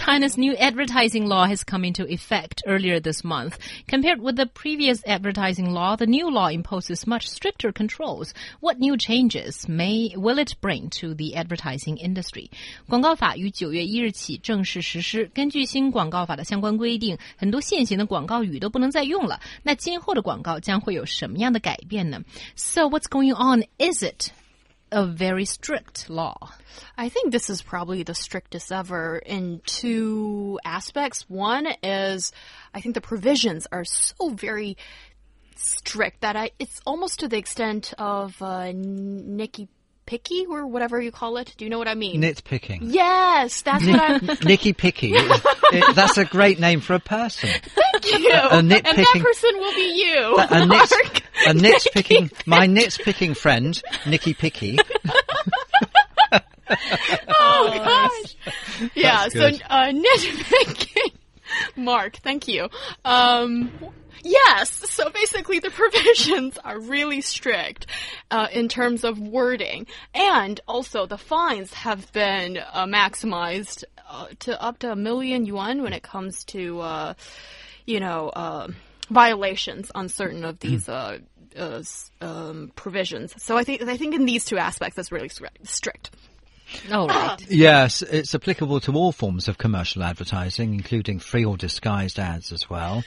China's new advertising law has come into effect earlier this month. Compared with the previous advertising law, the new law imposes much stricter controls. What new changes may will it bring to the advertising industry? 广告法于九月一日起正式实施。根据新广告法的相关规定，很多现行的广告语都不能再用了。那今后的广告将会有什么样的改变呢？So what's going on? Is it a very strict law? I think this is probably the strictest ever in two aspects. One is I think the provisions are so very strict that I, it's almost to the extent of uh, Nicky Picky or whatever you call it. Do you know what I mean? Nitpicking. Yes, that's what I'm. Nicky Picky. It- it- that's a great name for a person. Thank you. a and that nitpicking- person will be you. A, nit, Mark. A nitpicking, my nitpicking friend, Nicky Picky. oh gosh. Yeah, so uh, nitpicking. Mark, thank you. Um, yes, so basically the provisions are really strict uh, in terms of wording, and also the fines have been uh, maximized uh, to up to a million yuan when it comes to, uh, you know, uh, violations on certain of these. Uh, uh, um, provisions. So I think I think in these two aspects, that's really strict. All right. Yes, it's applicable to all forms of commercial advertising, including free or disguised ads as well.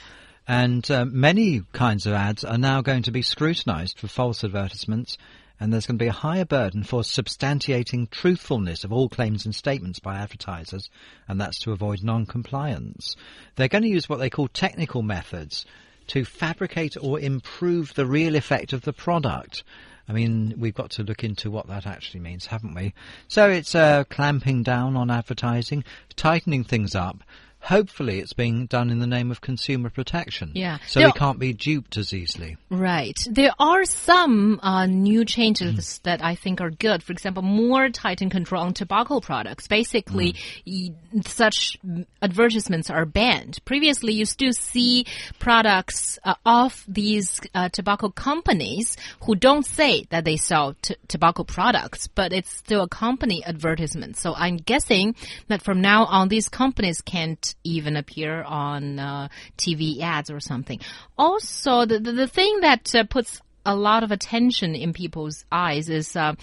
And uh, many kinds of ads are now going to be scrutinized for false advertisements, and there's going to be a higher burden for substantiating truthfulness of all claims and statements by advertisers, and that's to avoid non-compliance. They're going to use what they call technical methods to fabricate or improve the real effect of the product. I mean, we've got to look into what that actually means, haven't we? So it's uh, clamping down on advertising, tightening things up. Hopefully, it's being done in the name of consumer protection. Yeah. So There- we can't be duped as easily. Right. There are some uh, new Mm. changes that I think are good. For example, more tightened control on tobacco products. Basically, Mm. such advertisements are banned. Previously, you still see products uh, of these uh, tobacco companies who don't say that they sell t- tobacco products, but it's still a company advertisement. So I'm guessing that from now on, these companies can't even appear on uh, TV ads or something. Also, the, the, the thing that uh, puts a lot of attention in people's eyes is uh,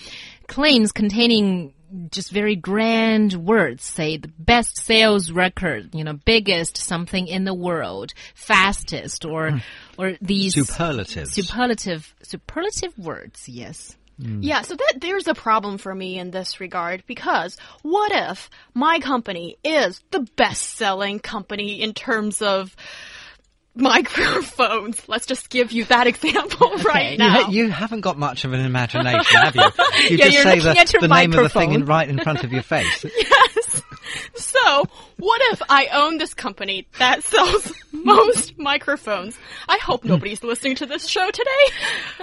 claims containing just very grand words, say the best sales record, you know, biggest something in the world, fastest, or or these Superlatives. superlative superlative words. Yes. Mm. Yeah, so that there's a problem for me in this regard because what if my company is the best-selling company in terms of microphones? Let's just give you that example right You, now. ha- you haven't got much of an imagination, have you? You Yeah, just say the, the name of the thing in, right in front of your face. yes. So, what if I own this company that sells most microphones? I hope nobody's listening to this show today.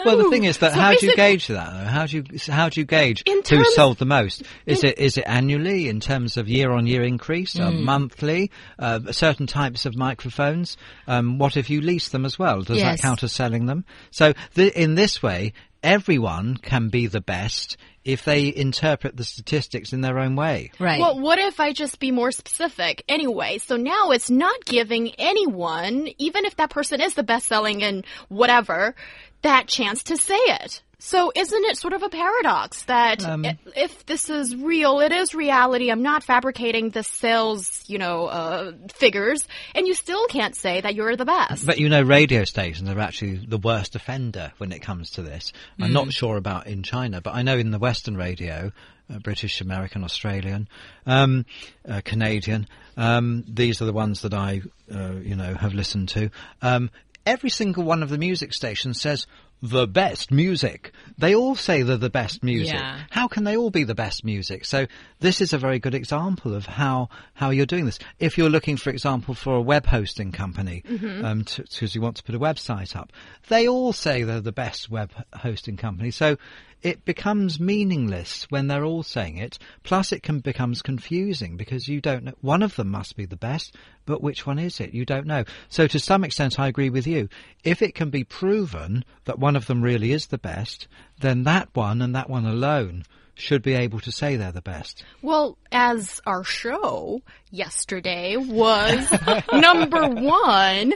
Well, the thing is that So how do you gauge that? Though? How do you how do you gauge who sold the most? Is it is it annually in terms of year on year increase, uh, monthly, uh, certain types of microphones? Um, what if you lease them as well? Does Yes. that count as selling them? So th- in this way, everyone can be the best if they interpret the statistics in their own way. Right. Well, what if I just be more specific? Anyway, so now it's not giving anyone, even if that person is the best selling and whatever, that chance to say it. So isn't it sort of a paradox that i- if this is real, it is reality, I'm not fabricating the sales, you know, uh, figures, and you still can't say that you're the best. But you know, radio stations are actually the worst offender when it comes to this. I'm not sure about in China, but I know in the Western radio, uh, British, American, Australian, um, uh, Canadian, um, these are the ones that I, uh, you know, have listened to. Um, every single one of the music stations says the best music. They all say they're the best music. Yeah. How can they all be the best music? So this is a very good example of how how you're doing this. If you're looking, for example, for a web hosting company, um, because you want to put a website up, they all say they're the best web hosting company. So it becomes meaningless when they're all saying it. Plus, it can becomes confusing because you don't know. One of them must be the best, but which one is it? You don't know. So, to some extent, I agree with you. If it can be proven that one of them really is the best, then that one and that one alone should be able to say they're the best. Well, as our show yesterday was number one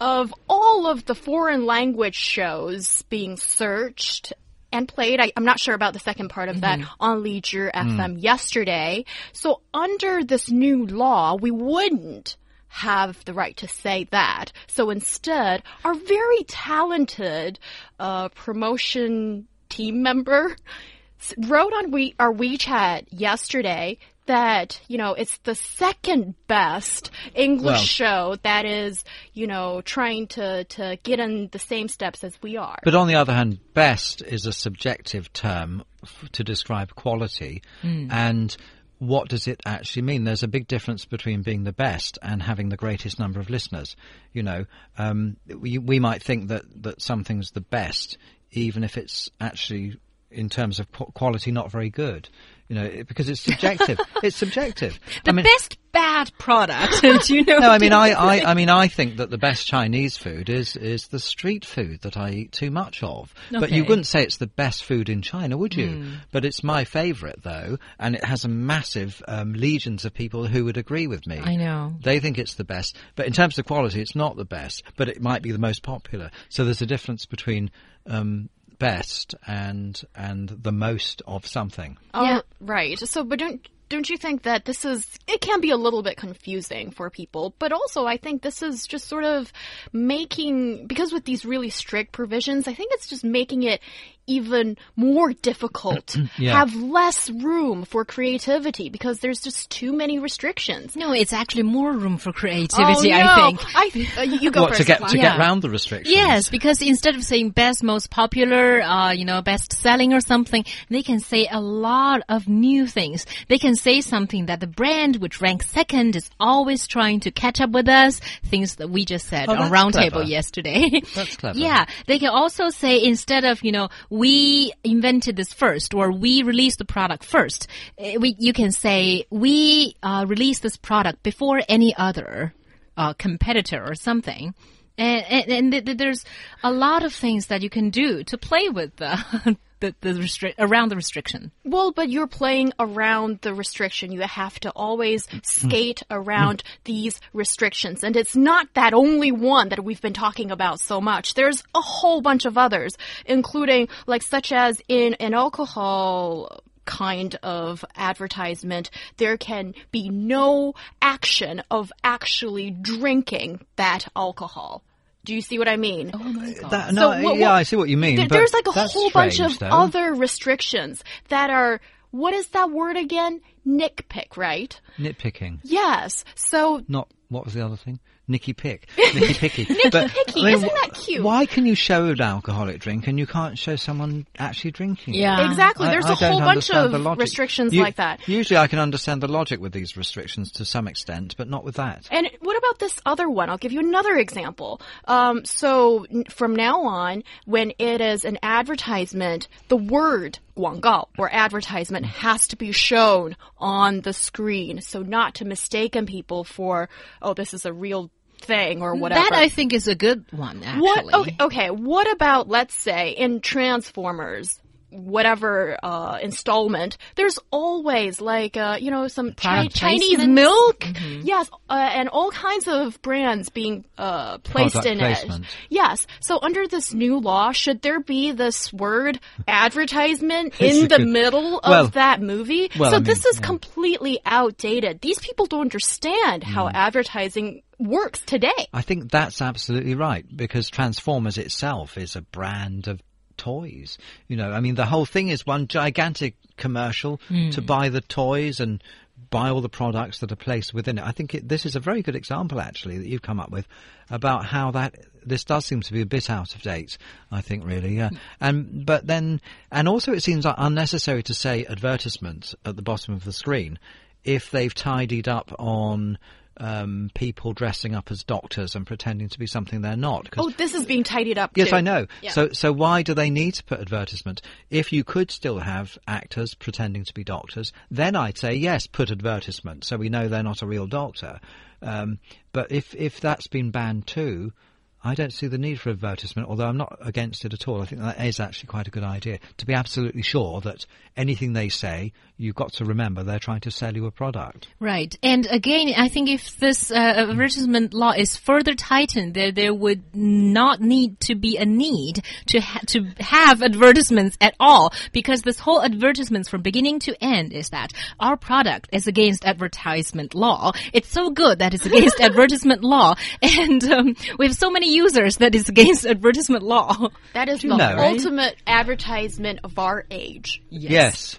of all of the foreign language shows being searched and played. I, I'm not sure about the second part of that mm-hmm. on Lizhi mm. FM yesterday. So under this new law, we wouldn't have the right to say that. So instead, our very talented uh, promotion team member wrote on we our WeChat yesterday that you know it's the second best English Well- show that is you know trying to to get in the same steps as we are. But on the other hand, best is a subjective term f- to describe quality. And what does it actually mean? There's a big difference between being the best and having the greatest number of listeners. You know, um, we, we might think that, that something's the best, even if it's actually, in terms of quality, not very good. You know, because it's subjective. it's subjective. The I mean, best bad product. Do you know? no, I mean, I, I, I mean, I think that the best Chinese food is is the street food that I eat too much of. But you wouldn't say it's the best food in China, would you? But it's my favourite, though, and it has a massive um, legions of people who would agree with me. I know. They think it's the best, but in terms of quality, it's not the best. But it might be the most popular. So there's a difference between um, best and and the most of something. Oh, Yeah. right. So, but don't don't you think that this is it can be a little bit confusing for people, but also I think this is just sort of making because with these really strict provisions, I think it's just making it even more difficult, Yeah. have less room for creativity because there's just too many restrictions. No, it's actually more room for creativity. oh, no. I think. I th- uh, you you go what first. to get Lan. to Yeah. get round the restrictions? Yes, because instead of saying best, most popular, uh, you know, best selling or something, they can say a lot of new things. They can say something that the brand which ranks second is always trying to catch up with us. Things that we just said Oh, on that's Roundtable yesterday. That's clever. Yeah, they can also say instead of you know we invented this first or we released the product first, eh, we you can say we uh, released this product before any other uh, competitor or something. And, and, and th- th- there's a lot of things that you can do to play with the, the, the restri- around the restriction. Well, but you're playing around the restriction. You have to always hmm. skate hmm. around these restrictions. And it's not that only one that we've been talking about so much. There's a whole bunch of others, including like such as in an alcohol kind of advertisement, there can be no action of actually drinking that alcohol. Do you see what I mean? Oh my uh, god! That, no, So what- yeah, what- I see what you mean. There- but there's like a that's whole bunch of though. other restrictions that are what is that word again? Nitpick, right? nitpicking. Yes. So Not what was the other thing? Nicky Pick, Nicky Picky. Nicky Picky, isn't that cute? Why can you show an alcoholic drink and you can't show someone actually drinking? it? Yeah. exactly, I- there's I a whole bunch of restrictions You- like that. Usually, I can understand the logic with these restrictions to some extent, but not with that. And what about this other one? I'll give you another example. Um, so from now on, when it is an advertisement, the word 广告 or advertisement has to be shown on the screen. So not to mistaken people for, oh, this is a real thing or whatever. That I think is a good one. Actually, What? Okay, okay. What about let's say in Transformers, whatever uh, installment? There's always like uh, you know some chi Chinese milk, yes, uh, and all kinds of brands being uh, placed Product in placement. it. Yes. So under this new law, should there be this word advertisement in the good- middle of Well- that movie? well, so I mean, this is yeah. completely outdated. These people don't understand Mm. how advertising works today. I think that's absolutely right because Transformers itself is a brand of toys. You know, I mean, the whole thing is one gigantic commercial to buy the toys and buy all the products that are placed within it. I think it, this is a very good example, actually, that you've come up with about how that this does seem to be a bit out of date. I think, really, yeah. Hmm. And but then, and also, it seems unnecessary to say advertisement at the bottom of the screen if they've tidied up on um, people dressing up as doctors and pretending to be something they're not. Oh, this is being tidied up. Yes, too. I know. Yeah. So, so why do they need to put advertisement? If you could still have actors pretending to be doctors, then I'd say yes, put advertisement, so we know they're not a real doctor. Um, but if if that's been banned too, I don't see the need for advertisement. Although I'm not against it at all. I think that is actually quite a good idea to be absolutely sure that anything they say, you've got to remember they're trying to sell you a product. Right. And again, I think if this uh, advertisement law is further tightened, there there would not need to be a need to ha to have advertisements at all because this whole advertisements from beginning to end is that our product is against advertisement law. It's so good that it's against advertisement law, and um, we have so many users that is against advertisement law. That is you the know, right? ultimate advertisement of our age. Yes.